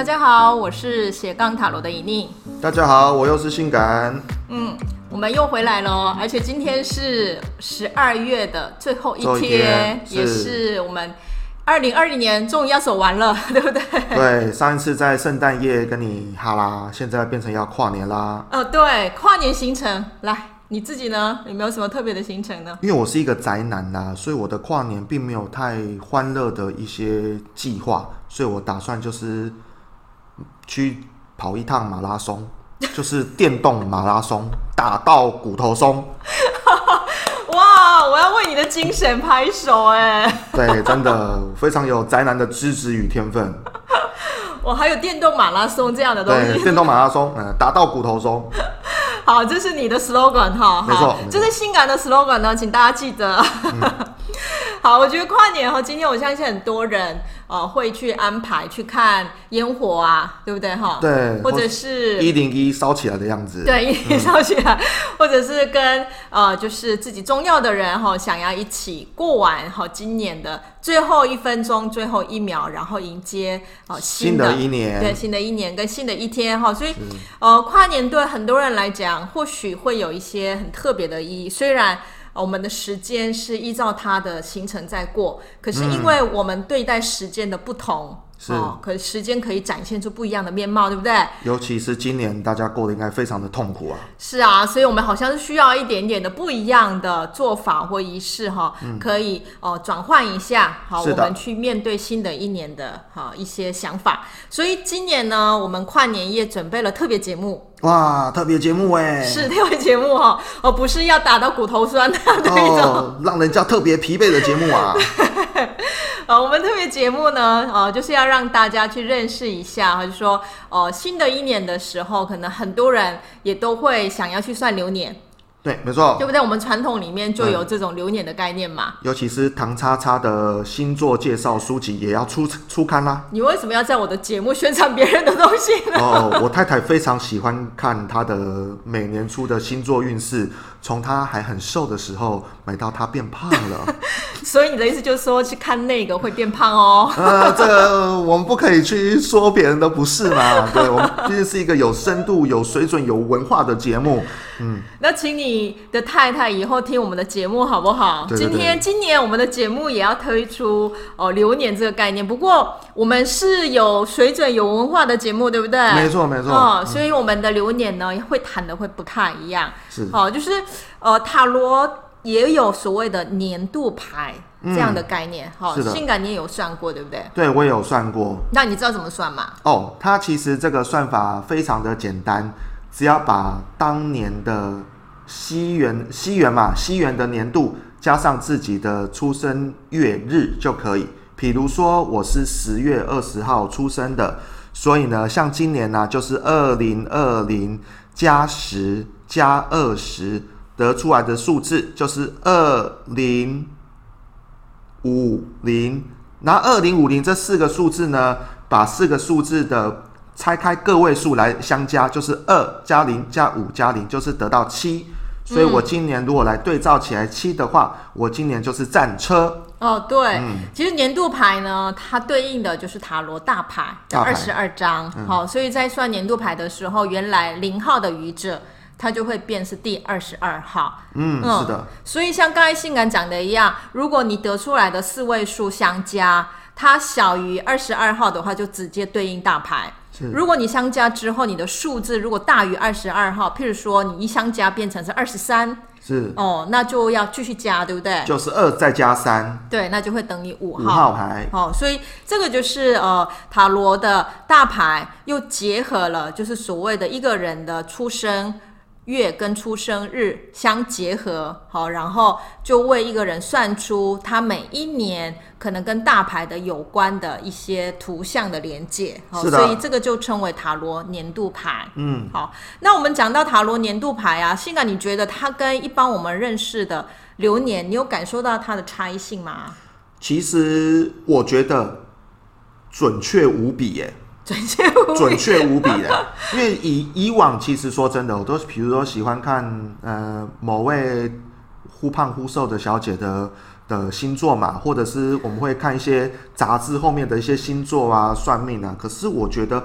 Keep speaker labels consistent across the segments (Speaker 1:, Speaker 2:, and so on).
Speaker 1: 大家好，我是斜杠塔罗的尹宁。
Speaker 2: 大家好，我又是性感。
Speaker 1: 嗯，我们又回来了，而且今天是十二月的最后一天，
Speaker 2: 一天
Speaker 1: 也是我们二零二零年终于要走完了，对不对？
Speaker 2: 对，上一次在圣诞夜跟你哈啦，现在变成要跨年啦。
Speaker 1: 哦，对，跨年行程，来，你自己呢？有没有什么特别的行程呢？
Speaker 2: 因为我是一个宅男啦，所以我的跨年并没有太欢乐的一些计划，所以我打算就是。去跑一趟马拉松，就是电动马拉松，打到骨头松。
Speaker 1: 哇！我要为你的精神拍手哎！
Speaker 2: 对，真的非常有宅男的资质与天分。
Speaker 1: 我还有电动马拉松这样的东西。
Speaker 2: 对，电动马拉松，嗯，打到骨头松。
Speaker 1: 好，这是你的 slogan 哈。
Speaker 2: 没错，
Speaker 1: 这是性感的 slogan 呢，请大家记得。嗯、好，我觉得跨年哈，今天我相信很多人。呃，会去安排去看烟火啊，对不对哈？
Speaker 2: 对，
Speaker 1: 或者是
Speaker 2: 一零一烧起来的样子。
Speaker 1: 对，一零一烧起来，嗯、或者是跟呃，就是自己重要的人哈，想要一起过完哈今年的最后一分钟、最后一秒，然后迎接哦新的，
Speaker 2: 新的一年，
Speaker 1: 对，新的一年跟新的一天哈。所以呃，跨年对很多人来讲，或许会有一些很特别的意义，虽然。我们的时间是依照他的行程在过，可是因为我们对待时间的不同。嗯是哦，可是时间可以展现出不一样的面貌，对不对？
Speaker 2: 尤其是今年大家过得应该非常的痛苦啊。
Speaker 1: 是啊，所以我们好像是需要一点点的不一样的做法或仪式哈，嗯、可以哦转换一下，好，我们去面对新的一年的哈一些想法。所以今年呢，我们跨年夜准备了特别节目。
Speaker 2: 哇，特别节目哎，
Speaker 1: 是特别节目哈，哦，不是要打到骨头酸的那种，
Speaker 2: 哦，让人家特别疲惫的节目啊。
Speaker 1: 呃，我们特别节目呢，呃，就是要让大家去认识一下，就是说，呃，新的一年的时候，可能很多人也都会想要去算流年。
Speaker 2: 对，没错，
Speaker 1: 对不对？我们传统里面就有这种流年的概念嘛。
Speaker 2: 尤其是唐叉叉的星座介绍书籍也要出出刊啦。
Speaker 1: 你为什么要在我的节目宣传别人的东西呢？
Speaker 2: 哦，我太太非常喜欢看她的每年出的星座运势，从她还很瘦的时候买到她变胖了。
Speaker 1: 所以你的意思就是说，去看那个会变胖哦？
Speaker 2: 呃，这个我们不可以去说别人的不是嘛？对，我们毕竟是一个有深度、有水准、有文化的节目。嗯，
Speaker 1: 那请你的太太以后听我们的节目好不好？对对对，今天今年我们的节目也要推出哦流年这个概念，不过我们是有水准、有文化的节目，对不对？
Speaker 2: 没错没错。
Speaker 1: 哦，所以我们的流年呢会谈的会不太一样。
Speaker 2: 是，
Speaker 1: 哦，就是呃塔罗也有所谓的年度牌这样的概念。好、嗯，性感你也有算过，对不对？
Speaker 2: 对，我也有算过。
Speaker 1: 那你知道怎么算吗？
Speaker 2: 哦，它其实这个算法非常的简单。只要把当年的西元西元嘛，西元的年度加上自己的出生月日就可以。比如说我是十月二十号出生的，所以呢，像今年呢、啊，就是二零二零加十加二十得出来的数字就是二零五零。那二零五零这四个数字呢，把四个数字的拆开个位数来相加，就是二加零加五加零，就是得到七。所以我今年如果来对照起来七的话，我今年就是战车。
Speaker 1: 哦，对，嗯、其实年度牌呢，它对应的就是塔罗大牌的二十二张。好、嗯哦，所以在算年度牌的时候，原来零号的愚者，它就会变是第二十二号。
Speaker 2: 嗯，嗯，是的。
Speaker 1: 所以像刚才性感讲的一样，如果你得出来的四位数相加，它小于二十二号的话，就直接对应大牌。如果你相加之后，你的数字如果大于二十二号，譬如说你一相加变成是二十三，
Speaker 2: 是
Speaker 1: 哦，那就要继续加，对不对？
Speaker 2: 就是二再加三，
Speaker 1: 对，那就会等于五号。
Speaker 2: 五号牌，
Speaker 1: 哦，所以这个就是呃塔罗的大牌，又结合了就是所谓的一个人的出生。月跟出生日相结合，好，然后就为一个人算出他每一年可能跟大牌的有关的一些图像的连接，好，所以这个就称为塔罗年度牌。
Speaker 2: 嗯，
Speaker 1: 好，那我们讲到塔罗年度牌啊，性感，你觉得它跟一般我们认识的流年，你有感受到它的差异性吗？
Speaker 2: 其实我觉得准确无比耶。
Speaker 1: 准确无比，准
Speaker 2: 确无比的，因为以以往其实说真的，我都比如说喜欢看呃某位忽胖忽瘦的小姐的的星座嘛，或者是我们会看一些杂志后面的一些星座啊、算命啊。可是我觉得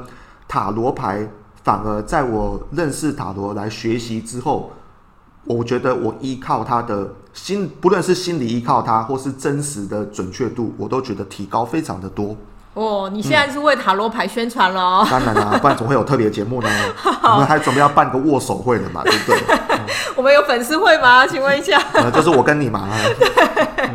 Speaker 2: 塔罗牌反而在我认识塔罗来学习之后，我觉得我依靠它的心，不论是心理依靠它，或是真实的准确度，我都觉得提高非常的多。
Speaker 1: 哦，你现在是为塔罗牌宣传了哦？
Speaker 2: 当然啦，不然怎么会有特别节目呢？我们还准备要办个握手会的嘛，对不对？
Speaker 1: 我们有粉丝会吗？请问一下。
Speaker 2: 呃，就是我跟你嘛。
Speaker 1: 对。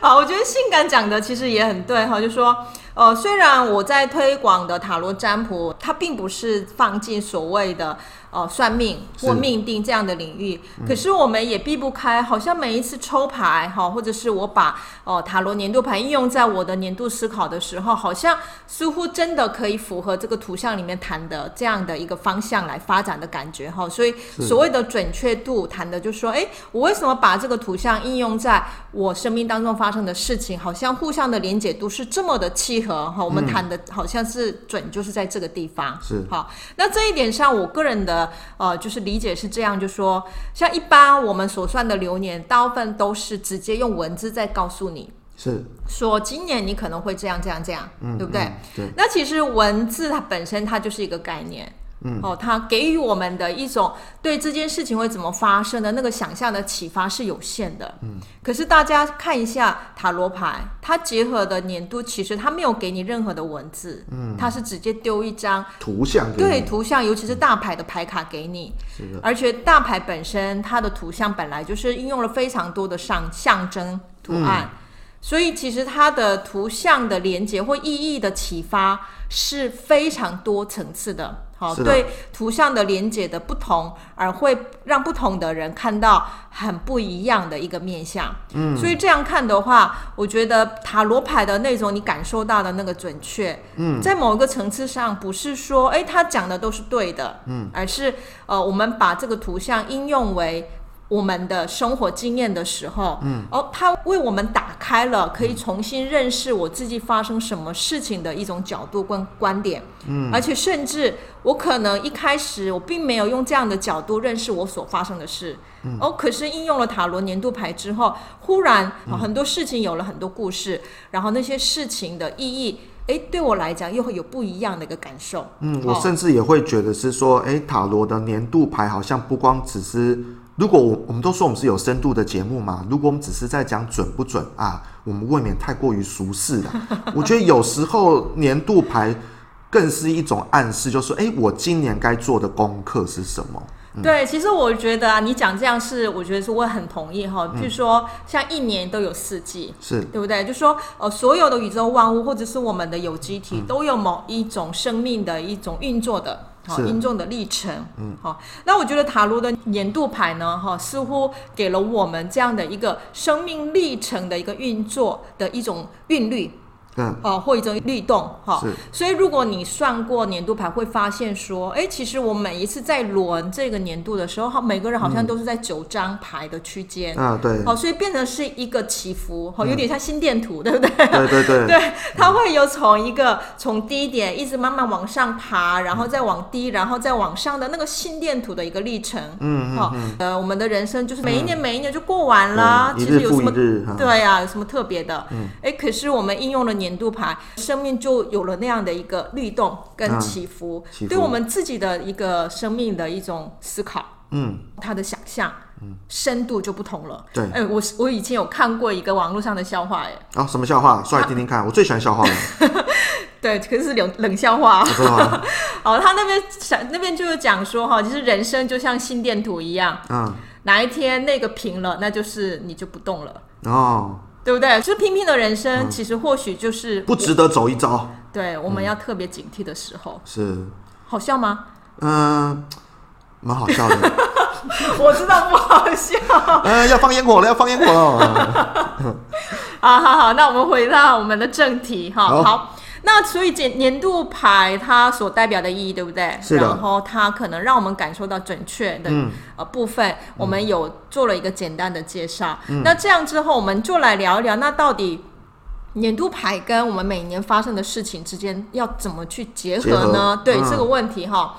Speaker 1: 好，我觉得性感讲的其实也很对哈，就说。呃，虽然我在推广的塔罗占卜，它并不是放进所谓的呃算命或命定这样的领域，嗯、可是我们也避不开，好像每一次抽牌哈，或者是我把哦、呃、塔罗年度牌应用在我的年度思考的时候，好像似乎真的可以符合这个图像里面谈的这样的一个方向来发展的感觉哈。所以所谓的准确度谈的就是说，哎，我为什么把这个图像应用在我生命当中发生的事情，好像互相的连结度是这么的契合哈，我们谈的好像是准，就是在这个地方。
Speaker 2: 是。
Speaker 1: 好，那这一点上，我个人的呃，就是理解是这样，就说像一般我们所算的流年，大部分都是直接用文字在告诉你，
Speaker 2: 是
Speaker 1: 说今年你可能会这样这样这样，
Speaker 2: 嗯，
Speaker 1: 对不对？
Speaker 2: 嗯，对。
Speaker 1: 那其实文字它本身它就是一个概念。嗯，哦，它给予我们的一种对这件事情会怎么发生的那个想象的启发是有限的。嗯，可是大家看一下塔罗牌，它结合的年度，其实它没有给你任何的文字，嗯，它是直接丢一张
Speaker 2: 图像给你，
Speaker 1: 对，图像，尤其是大牌的牌卡给你。是的，而且大牌本身它的图像本来就是应用了非常多的上象征图案。嗯。所以其实它的图像的连接或意义的启发是非常多层次的，好，对图像的连接的不同，而会让不同的人看到很不一样的一个面相。嗯，所以这样看的话，我觉得塔罗牌的那种你感受到的那个准确，嗯，在某一个层次上，不是说哎他讲的都是对的，嗯，而是呃我们把这个图像应用为。我们的生活经验的时候，嗯，哦，它为我们打开了可以重新认识我自己发生什么事情的一种角度跟观点，嗯，而且甚至我可能一开始我并没有用这样的角度认识我所发生的事，嗯，哦，可是应用了塔罗年度牌之后，忽然，哦，很多事情有了很多故事，然后那些事情的意义，哎，对我来讲又会有不一样的一个感受，
Speaker 2: 嗯，我甚至也会觉得是说，哎，塔罗的年度牌好像不光只是。如果我我们都说我们是有深度的节目嘛，如果我们只是在讲准不准啊，我们未免太过于俗世了。我觉得有时候年度牌更是一种暗示，就是说，哎，我今年该做的功课是什么？嗯、
Speaker 1: 对，其实我觉得啊，你讲这样是，我觉得是我很同意哈。据说像一年都有四季，是对不对？就说呃，所有的宇宙万物或者是我们的有机体，嗯、都有某一种生命的一种运作的。好，音重的历程，嗯，好，那我觉得塔罗的年度牌呢，哈，似乎给了我们这样的一个生命历程的一个运作的一种韵律。嗯，哦，或一种律动，哈，是。所以如果你算过年度牌，会发现说，哎，其实我每一次在轮这个年度的时候，哈，每个人好像都是在九张牌的区间，啊，对，好，所以变成是一个起伏，哈，有点像心电图，对不对？对对对，对，它会有从一个从低点一直慢慢往上爬，然后再往低，然后再往上的那个心电图的一个历程，嗯，好，呃，我们的人生就是每一年每一年就过完了，其实有什么？对呀，有什么特别的？嗯，哎，可是我们应用了。年度牌，生命就有了那样的一个律动跟起伏，啊、起伏对我们自己的一个生命的一种思考，嗯，他的想象，嗯，深度就不同了。对，哎、欸，我我以前有看过一个网络上的笑话，哎，啊，
Speaker 2: 什么笑话？说来听听看，他我最喜欢笑话了。
Speaker 1: 对，可是是冷冷笑话。哦，他那边想那边就是讲说哈，其实人生就像心电图一样，嗯，哪一天那个平了，那就是你就不动了。哦。对不对？就是平平的人生，嗯、其实或许就是
Speaker 2: 不值得走一遭。
Speaker 1: 对，我们要特别警惕的时候。
Speaker 2: 是。好
Speaker 1: 笑吗？
Speaker 2: 嗯，蛮好笑的。
Speaker 1: 我知道不好笑。
Speaker 2: 嗯，要放烟火了，要放烟火了。
Speaker 1: 好好好，那我们回到我们的正题哈。好。好那所以年年度牌它所代表的意义，对不对？是的。然后它可能让我们感受到准确的呃部分，嗯、我们有做了一个简单的介绍。嗯、那这样之后，我们就来聊一聊，那到底年度牌跟我们每年发生的事情之间要怎么去结合呢？合对、嗯、这个问题哈，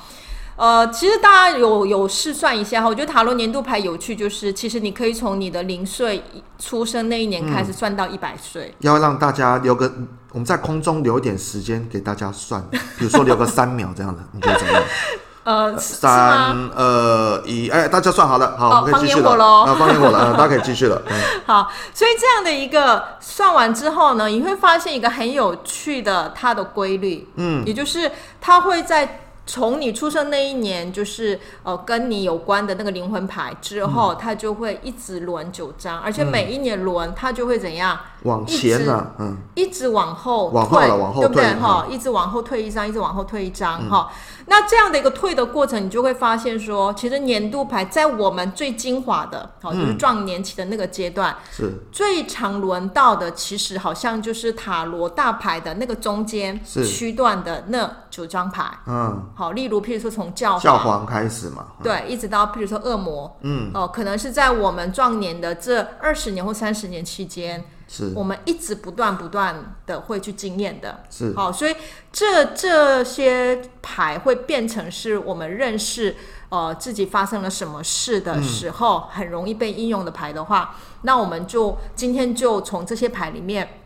Speaker 1: 呃，其实大家有有试算一下哈，我觉得塔罗年度牌有趣，就是其实你可以从你的零岁出生那一年开始算到一百岁。
Speaker 2: 嗯，要让大家留个，我们在空中留一点时间给大家算，比如说留个三秒这样的，你觉得怎么样？
Speaker 1: 呃，
Speaker 2: 三二一，哎，大家算好了，好，
Speaker 1: 哦、
Speaker 2: 我们可以继续
Speaker 1: 了。
Speaker 2: 啊，放烟火了，大家可以继续了。嗯、
Speaker 1: 好，所以这样的一个算完之后呢，你会发现一个很有趣的它的规律，嗯，也就是它会在。从你出生那一年，就是呃跟你有关的那个灵魂牌之后，嗯、它就会一直轮九张，而且每一年轮它就会怎样？
Speaker 2: 往前呢、啊？嗯，
Speaker 1: 一直往后退，
Speaker 2: 往后了，往后退，
Speaker 1: 对不对？哈、嗯，一直往后退一张，一直往后退一张，哈、嗯。那这样的一个退的过程，你就会发现说，其实年度牌在我们最精华的，好，就是壮年期的那个阶段，是、嗯、最常轮到的，其实好像就是塔罗大牌的那个中间区段的那九张牌，嗯。好，例如譬如说从教皇
Speaker 2: 教皇开始嘛，
Speaker 1: 对，一直到譬如说恶魔，嗯，哦，可能是在我们壮年的这二十年或三十年期间，是。我们一直不断不断的会去经验的，是。好，所以这这些牌会变成是我们认识呃自己发生了什么事的时候，很容易被应用的牌的话，嗯，那我们就今天就从这些牌里面，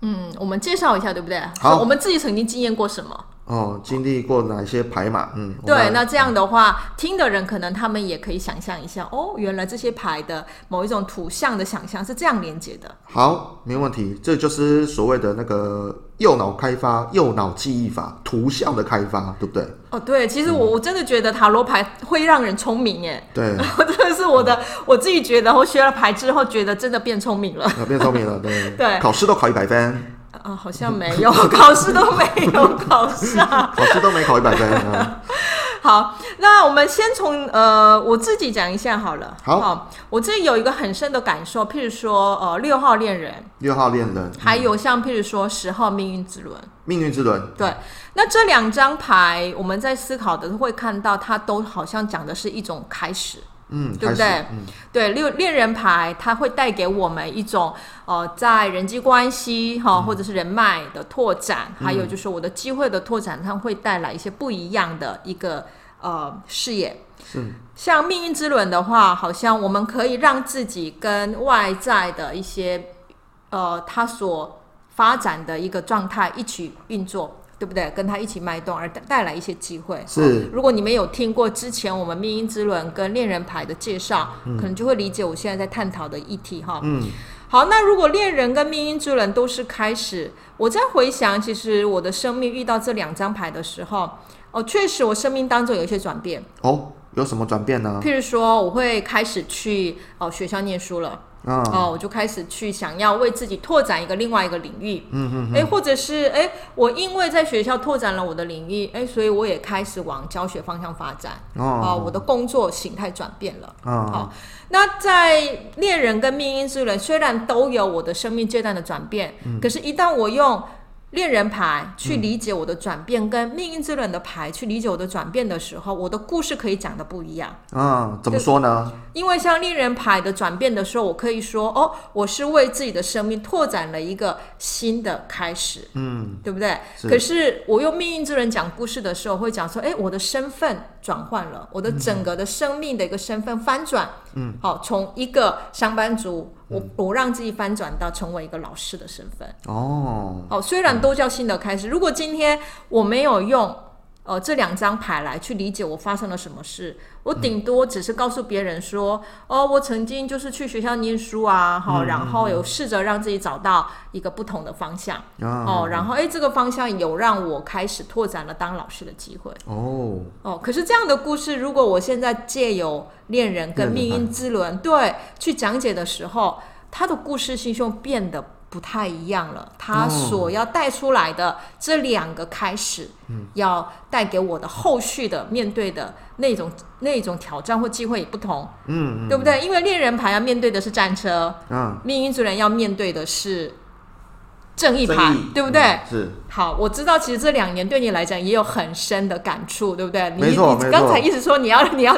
Speaker 1: 嗯，我们介绍一下，对不对？好，我们自己曾经经验过什么？
Speaker 2: 哦，经历过哪些牌嘛？嗯，
Speaker 1: 对，那这样的话，嗯，听的人可能他们也可以想象一下，哦，原来这些牌的某一种图像的想象是这样连接的。
Speaker 2: 好，没问题，这就是所谓的那个右脑开发、右脑记忆法、图像的开发，对不对？
Speaker 1: 哦，对，其实我我真的觉得塔罗牌会让人聪明耶。
Speaker 2: 对，
Speaker 1: 真的是我的，嗯，我自己觉得，我学了牌之后，觉得真的变聪明了，
Speaker 2: 变聪明了，对，
Speaker 1: 对，
Speaker 2: 考试都考一百分。
Speaker 1: 啊，好像没有考试都没有考上，
Speaker 2: 考试都没考一百分啊。
Speaker 1: 好，那我们先从呃我自己讲一下好了。
Speaker 2: 好，好，
Speaker 1: 我自己有一个很深的感受，譬如说呃六号恋人，
Speaker 2: 六号恋人，嗯，
Speaker 1: 还有像譬如说十号命运之轮，
Speaker 2: 命运之轮，
Speaker 1: 对。那这两张牌，我们在思考的会看到，它都好像讲的是一种开始。
Speaker 2: 嗯，
Speaker 1: 对不对？
Speaker 2: 嗯、
Speaker 1: 对，恋恋人牌它会带给我们一种呃，在人际关系哈、哦，或者是人脉的拓展、嗯，还有就是我的机会的拓展，它会带来一些不一样的一个呃视野。是，像命运之轮的话，好像我们可以让自己跟外在的一些呃，它所发展的一个状态一起运作。对不对？跟他一起脉动，而带来一些机会。是、哦，如果你们有听过之前我们命运之轮跟恋人牌的介绍、嗯，可能就会理解我现在在探讨的议题哈。嗯，好，那如果恋人跟命运之轮都是开始，我在回想，其实我的生命遇到这两张牌的时候，哦，确实我生命当中有一些转变。
Speaker 2: 哦，有什么转变呢？
Speaker 1: 譬如说，我会开始去哦学校念书了。哦，哦，我就开始去想要为自己拓展一个另外一个领域，嗯嗯，哎，或者是哎，我因为在学校拓展了我的领域，哎，所以我也开始往教学方向发展，哦，哦我的工作形态转变了，哦，哦那在恋人跟命运之轮虽然都有我的生命阶段的转变，嗯，可是，一旦我用恋人牌去理解我的转变，嗯，跟命运之轮的牌去理解我的转变的时候，我的故事可以讲的不一样。
Speaker 2: 嗯，怎么说呢？
Speaker 1: 因为像恋人牌的转变的时候，我可以说哦，我是为自己的生命拓展了一个新的开始。嗯，对不对？是。可是我用命运之轮讲故事的时候，会讲说，哎，我的身份转换了，我的整个的生命的一个身份翻转。嗯，好，从一个上班族。我我让自己翻转到成为一个老师的身份哦哦，虽然都叫新的开始。如果今天我没有用呃这两张牌来去理解我发生了什么事，我顶多只是告诉别人说哦，我曾经就是去学校念书啊，好，然后有试着让自己找到一个不同的方向哦，然后诶，这个方向有让我开始拓展了当老师的机会。哦。哦。可是这样的故事，如果我现在借由恋人跟命运之轮，对，去讲解的时候，他的故事性就变得不太一样了。他所要带出来的这两个开始，嗯，要带给我的后续的面对的那种那种挑战或机会也不同，嗯，对不对？因为恋人牌要面对的是战车，嗯，命运之轮要面对的是正义牌，对不对？嗯，是。好，我知道，其实这两年对你来讲也有很深的感触，对不对？
Speaker 2: 没错，
Speaker 1: 你刚才一直说你要 你要。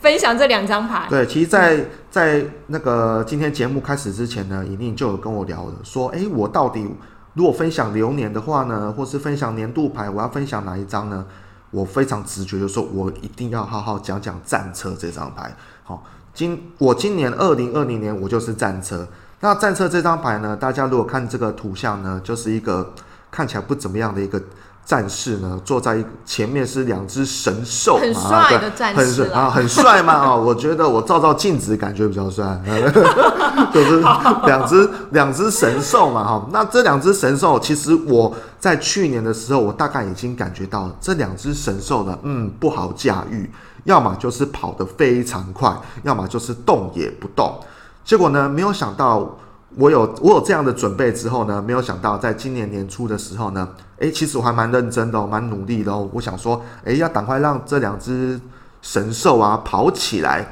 Speaker 1: 分享这两张牌。
Speaker 2: 对，其实在，在那个今天节目开始之前呢，尹宁就有跟我聊了，说，哎，我到底如果分享流年的话呢，或是分享年度牌，我要分享哪一张呢？我非常直觉就说，我一定要好好讲讲战车这张牌。好，今我今年二零二零年我就是战车。那战车这张牌呢，大家如果看这个图像呢，就是一个看起来不怎么样的一个。战士呢，坐在前面是两只神兽，
Speaker 1: 很帅的战士
Speaker 2: 啊，很帅嘛啊！我觉得我照照镜子感觉比较帅，就是两只两只神兽嘛哈。那这两只神兽，其实我在去年的时候，我大概已经感觉到这两只神兽呢，嗯，不好驾驭，要么就是跑得非常快，要么就是动也不动。结果呢，没有想到。我有我有这样的准备之后呢，没有想到在今年年初的时候呢，诶，其实我还蛮认真的，蛮努力的哦。我想说，诶，要赶快让这两只神兽啊跑起来。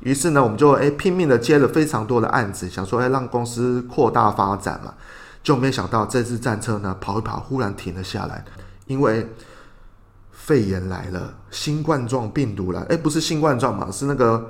Speaker 2: 于是呢，我们就诶拼命的接了非常多的案子，想说诶让公司扩大发展嘛。就没想到这支战车呢跑一跑，忽然停了下来，因为肺炎来了，新冠状病毒来，诶，不是新冠状嘛，是那个。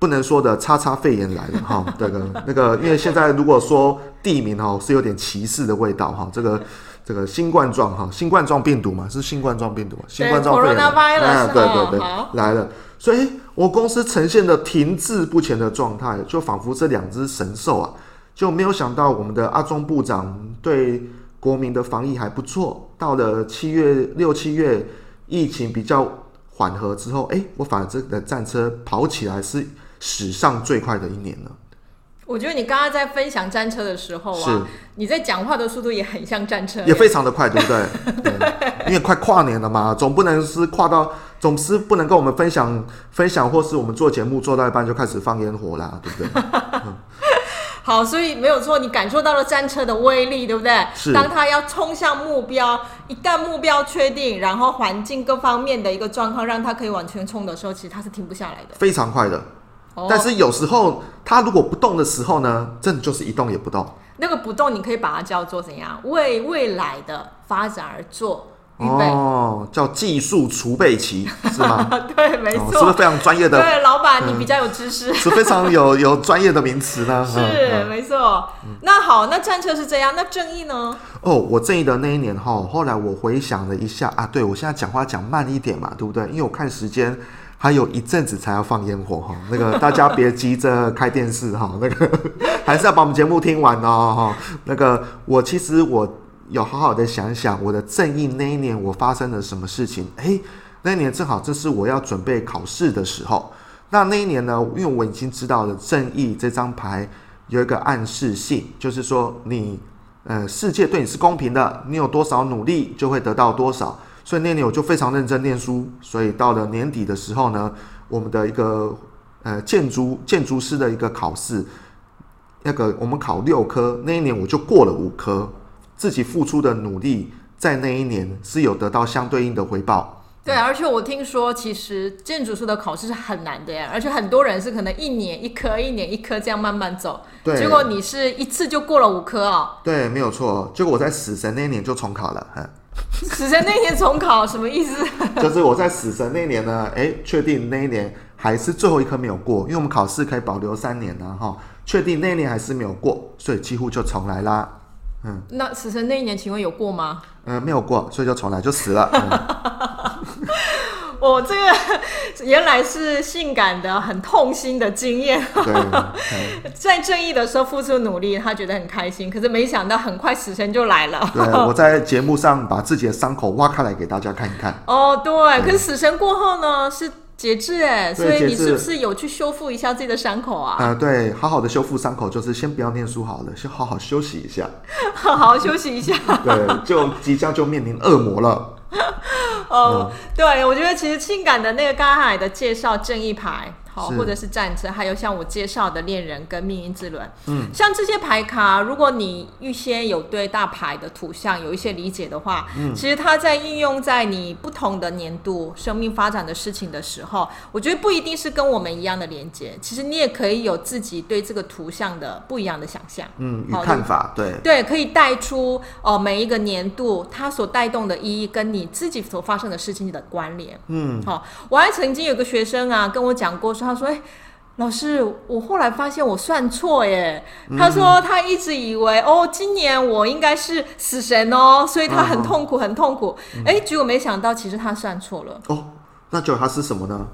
Speaker 2: 不能说的叉叉肺炎来了哈，这个那个，因为现在如果说地名哈是有点歧视的味道哈，这个这个新冠状哈，新冠状病毒嘛，是新冠状病毒，新冠状肺炎，哎，对对对，来了，所以我公司呈现的停滞不前的状态，就仿佛这两只神兽啊，就没有想到我们的阿中部长对国民的防疫还不错，到了七月六七月，疫情比较缓和之后，哎，我反而这个战车跑起来是。史上最快的一年了。
Speaker 1: 我觉得你刚刚在分享战车的时候啊，你在讲话的速度也很像战车，
Speaker 2: 也非常的快，对不对？对，因为快跨年了嘛，总不能是跨到，总是不能跟我们分享分享，或是我们做节目做到一半就开始放烟火啦，对不对？嗯、
Speaker 1: 好，所以没有错，你感受到了战车的威力，对不对？是。当他要冲向目标，一旦目标确定，然后环境各方面的一个状况让他可以往前冲的时候，其实他是停不下来的，
Speaker 2: 非常快的。但是有时候它如果不动的时候呢，真的就是一动也不动。
Speaker 1: 那个不动，你可以把它叫做怎样？为未来的发展而做预备。
Speaker 2: 哦，叫技术储备期 是吗？
Speaker 1: 对，没错、哦。
Speaker 2: 是不是非常专业的？
Speaker 1: 对，老板你比较有知识，嗯、
Speaker 2: 是非常有 有专业的名词呢。
Speaker 1: 是，嗯、没错。那好，那战车是这样，那正义呢？
Speaker 2: 哦，我正义的那一年哈，后来我回想了一下啊，对我现在讲话讲慢一点嘛，对不对？因为我看时间。还有一阵子才要放烟火哈，那个大家别急着开电视哈，那个还是要把我们节目听完哦哈。那个我其实我有好好的想想，我的正义那一年我发生了什么事情？诶，那一年正好这是我要准备考试的时候。那那一年呢，因为我已经知道了正义这张牌有一个暗示性，就是说你呃世界对你是公平的，你有多少努力就会得到多少。所以那年我就非常认真念书，所以到了年底的时候呢，我们的一个呃建筑建筑师的一个考试，那个我们考六科，那一年我就过了五科，自己付出的努力在那一年是有得到相对应的回报。
Speaker 1: 对，而且我听说其实建筑师的考试是很难的呀，而且很多人是可能一年一科，一年一科这样慢慢走，对，结果你是一次就过了五科哦。
Speaker 2: 对，没有错，结果我在死神那一年就重考了，嗯。
Speaker 1: 死神那年重考什么意思？
Speaker 2: 就是我在死神那年呢，哎，确定那一年还是最后一科没有过，因为我们考试可以保留三年呢，哈，确定那一年还是没有过，所以几乎就重来啦。嗯，
Speaker 1: 那死神那一年请问有过吗？
Speaker 2: 嗯，没有过，所以就重来就死了。嗯
Speaker 1: 我、哦、这个原来是性感的、很痛心的经验。对，在正义的时候付出努力，他觉得很开心。可是没想到，很快死神就来了。
Speaker 2: 对，我在节目上把自己的伤口挖开来给大家看一看。
Speaker 1: 哦，对。对，可是死神过后呢，是节制哎，所以你是不是有去修复一下自己的伤口啊？
Speaker 2: 呃，对，好好的修复伤口，就是先不要念书好了，先好好休息一下。
Speaker 1: 好好休息一下。
Speaker 2: 对，就即将就面临恶魔了。
Speaker 1: 哦，对，我觉得其实性感的那个刚才的介绍正义牌。好，或者是战车，还有像我介绍的恋人跟命运之轮，嗯，像这些牌卡，如果你预先有对大牌的图像有一些理解的话，嗯，其实它在应用在你不同的年度生命发展的事情的时候，我觉得不一定是跟我们一样的连接，其实你也可以有自己对这个图像的不一样的想象，
Speaker 2: 嗯，与看法，对，
Speaker 1: 对，可以带出哦每一个年度它所带动的意义跟你自己所发生的事情的关联，嗯，好，我还曾经有个学生啊跟我讲过。他说：“哎，老师，我后来发现我算错耶。他说他一直以为哦，今年我应该是死神哦，所以他很痛苦，很痛苦。哎，结果没想到其实他算错了。
Speaker 2: 哦，那就他是什么呢？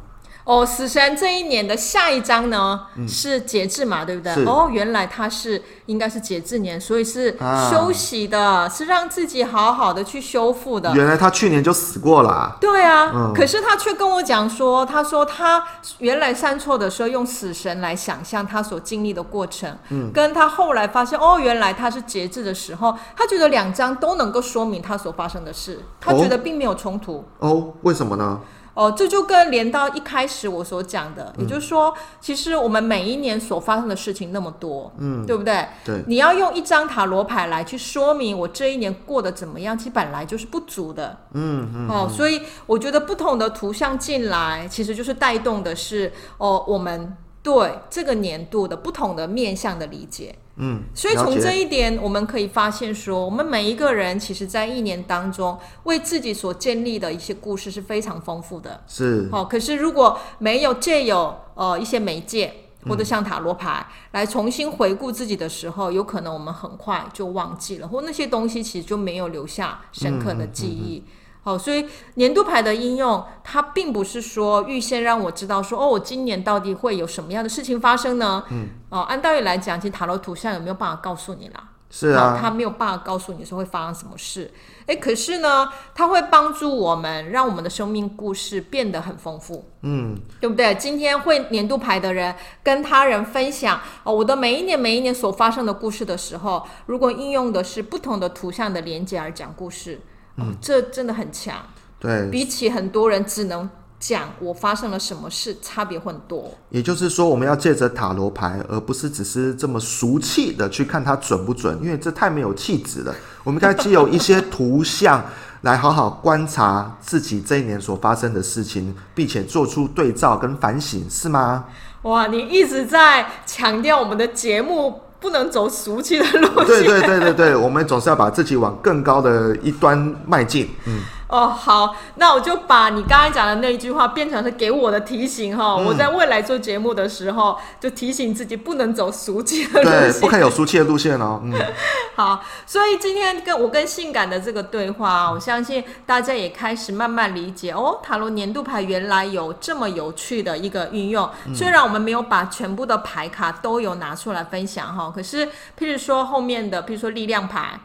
Speaker 1: 哦，死神这一年的下一章呢，嗯、是节制嘛，对不对？哦，原来他是应该是节制年，所以是休息的，啊、是让自己好好的去修复的。
Speaker 2: 原来他去年就死过了，啊。
Speaker 1: 对啊，嗯、可是他却跟我讲说，他说他原来犯错的时候，用死神来想象他所经历的过程，嗯，跟他后来发现哦，原来他是节制的时候，他觉得两章都能够说明他所发生的事，他觉得并没有冲突。
Speaker 2: 哦，哦，为什么呢？
Speaker 1: 哦，这就跟连到一开始我所讲的，嗯、也就是说，其实我们每一年所发生的事情那么多，嗯，对不对？
Speaker 2: 对，
Speaker 1: 你要用一张塔罗牌来去说明我这一年过得怎么样，其实本来就是不足的，嗯嗯。哦，所以我觉得不同的图像进来，其实就是带动的是哦，我们对这个年度的不同的面向的理解。嗯，所以从这一点我们可以发现说，我们每一个人其实，在一年当中为自己所建立的一些故事是非常丰富的。
Speaker 2: 是，
Speaker 1: 哦，可是如果没有借有呃一些媒介或者像塔罗牌来重新回顾自己的时候，有可能我们很快就忘记了，或那些东西其实就没有留下深刻的记忆。嗯嗯嗯哦，所以年度牌的应用，它并不是说预先让我知道说，哦，我今年到底会有什么样的事情发生呢？嗯，哦，按道理来讲，其实塔罗图像有没有办法告诉你啦？
Speaker 2: 是啊，
Speaker 1: 它没有办法告诉你说会发生什么事。诶，可是呢，它会帮助我们，让我们的生命故事变得很丰富。嗯，对不对？今天会年度牌的人跟他人分享哦，我的每一年每一年所发生的故事的时候，如果应用的是不同的图像的连接而讲故事。哦，这真的很强。
Speaker 2: 对，
Speaker 1: 比起很多人只能讲我发生了什么事，差别很多。
Speaker 2: 也就是说，我们要借着塔罗牌，而不是只是这么俗气的去看它准不准，因为这太没有气质了。我们该借有一些图像来好好观察自己这一年所发生的事情，并且做出对照跟反省，是吗？
Speaker 1: 哇，你一直在强调我们的节目。不能走俗气的路线。
Speaker 2: 对对对对对，我们总是要把自己往更高的一端迈进。嗯。
Speaker 1: 哦，好，那我就把你刚才讲的那一句话变成是给我的提醒哈。嗯、我在未来做节目的时候，就提醒自己不能走俗气的路线，
Speaker 2: 对，不可以有俗气的路线哦。嗯，
Speaker 1: 好，所以今天跟我跟性感的这个对话，我相信大家也开始慢慢理解哦，塔罗年度牌原来有这么有趣的一个运用。嗯、虽然我们没有把全部的牌卡都有拿出来分享哈，可是譬如说后面的，譬如说力量牌，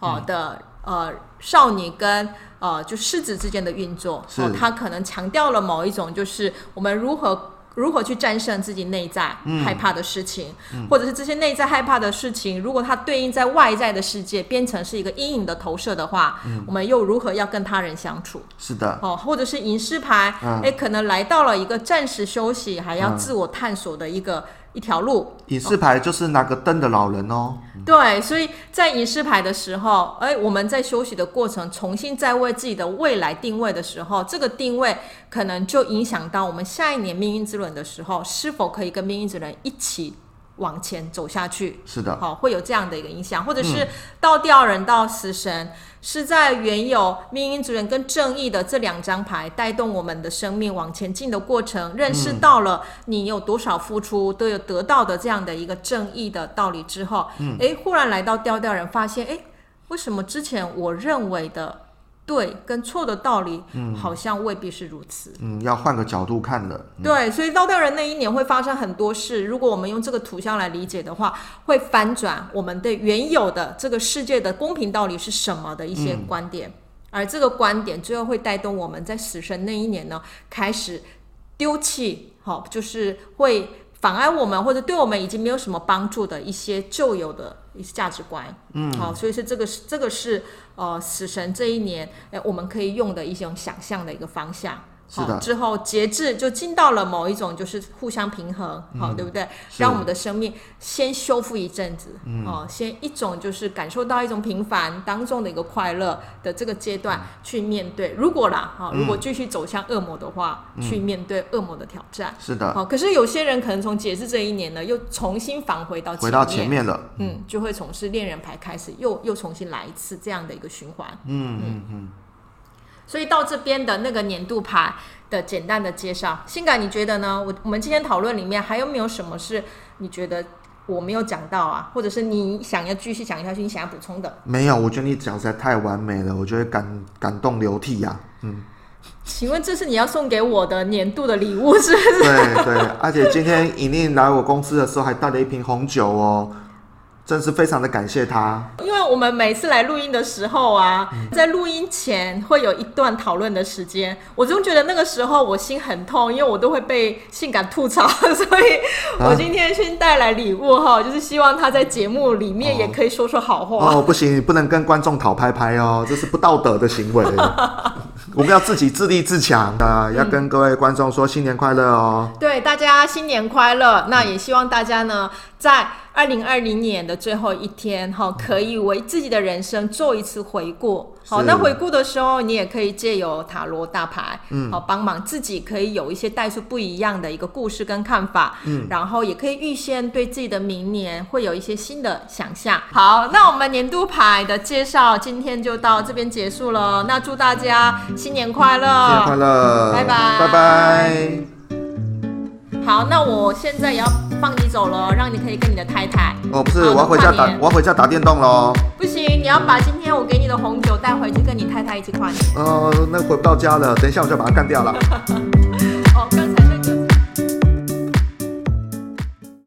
Speaker 1: 好的。嗯呃，少女跟呃，就狮子之间的运作，是。哦，他可能强调了某一种，就是我们如何如何去战胜自己内在害怕的事情，嗯、或者是这些内在害怕的事情，如果它对应在外在的世界，变成是一个阴影的投射的话，嗯、我们又如何要跟他人相处？
Speaker 2: 是的，
Speaker 1: 哦，或者是隐士牌，哎、嗯，可能来到了一个暂时休息，还要自我探索的一个。一条路，
Speaker 2: 隐士牌就是拿个灯的老人哦。
Speaker 1: 对，所以在隐士牌的时候，哎，我们在休息的过程，重新再为自己的未来定位的时候，这个定位可能就影响到我们下一年命运之轮的时候，是否可以跟命运之轮一起往前走下去。
Speaker 2: 是的，
Speaker 1: 好，会有这样的一个影响，或者是倒吊人到死神。嗯是在原有命运主人跟正义的这两张牌带动我们的生命往前进的过程，认识到了你有多少付出都有得到的这样的一个正义的道理之后，嗯，诶，忽然来到调调人，发现，诶，为什么之前我认为的。对跟错的道理，嗯，好像未必是如此。
Speaker 2: 嗯，要换个角度看的。
Speaker 1: 嗯、对，所以倒吊人那一年会发生很多事。如果我们用这个图像来理解的话，会翻转我们对原有的这个世界的公平道理是什么的一些观点。嗯、而这个观点最后会带动我们在死神那一年呢，开始丢弃，好、哦，就是会妨碍我们或者对我们已经没有什么帮助的一些旧有的。一些价值观，嗯，好，所以是这个是这个是呃死神这一年，哎，我们可以用的一种想象的一个方向。好，是的。之后节制就进到了某一种就是互相平衡，好，嗯、对不对？让我们的生命先修复一阵子，嗯、哦，先一种就是感受到一种平凡当中的一个快乐的这个阶段去面对。如果啦，哈、哦，如果继续走向恶魔的话，嗯、去面对恶魔的挑战，
Speaker 2: 是的。
Speaker 1: 好，可是有些人可能从节制这一年呢，又重新返回到前面。
Speaker 2: 回到前面了，
Speaker 1: 嗯，就会从是恋人牌开始，又又重新来一次这样的一个循环，嗯嗯。嗯。所以到这边的那个年度牌的简单的介绍，性感你觉得呢？我我们今天讨论里面还有没有什么是你觉得我没有讲到啊，或者是你想要继续讲下去，你想要补充的？
Speaker 2: 没有，我觉得你讲实在太完美了，我觉得感感动流涕呀、啊，嗯。
Speaker 1: 请问这是你要送给我的年度的礼物是不是？
Speaker 2: 对对，而且今天颖玲来我公司的时候还带了一瓶红酒哦。真是非常的感谢他，
Speaker 1: 因为我们每次来录音的时候啊，在录音前会有一段讨论的时间，我总觉得那个时候我心很痛，因为我都会被性感吐槽，所以我今天先带来礼物哈，就是希望他在节目里面也可以说说好话。
Speaker 2: 哦，哦，不行，你不能跟观众讨拍拍哦，这是不道德的行为。我们要自己自立自强的，要跟各位观众说新年快乐哦。
Speaker 1: 对，大家新年快乐。那也希望大家呢，在二零二零年的最后一天，哈，可以为自己的人生做一次回顾。好，那回顾的时候，你也可以借由塔罗大牌，嗯，好，帮忙自己可以有一些带出不一样的一个故事跟看法，嗯，然后也可以预先对自己的明年会有一些新的想象。好，那我们年度牌的介绍今天就到这边结束了。那祝大家新年快乐，新
Speaker 2: 年快乐，
Speaker 1: 拜拜，
Speaker 2: 拜拜。
Speaker 1: 好，那我现在也要放你走了，让你可以跟你的太太。
Speaker 2: 哦，不是，我要回家打，我要回家打电动喽。
Speaker 1: 不行，你要把今天我给你的红酒带回去，跟你太太一起跨年。
Speaker 2: 哦，那回不到家了，等一下我就把它干掉了。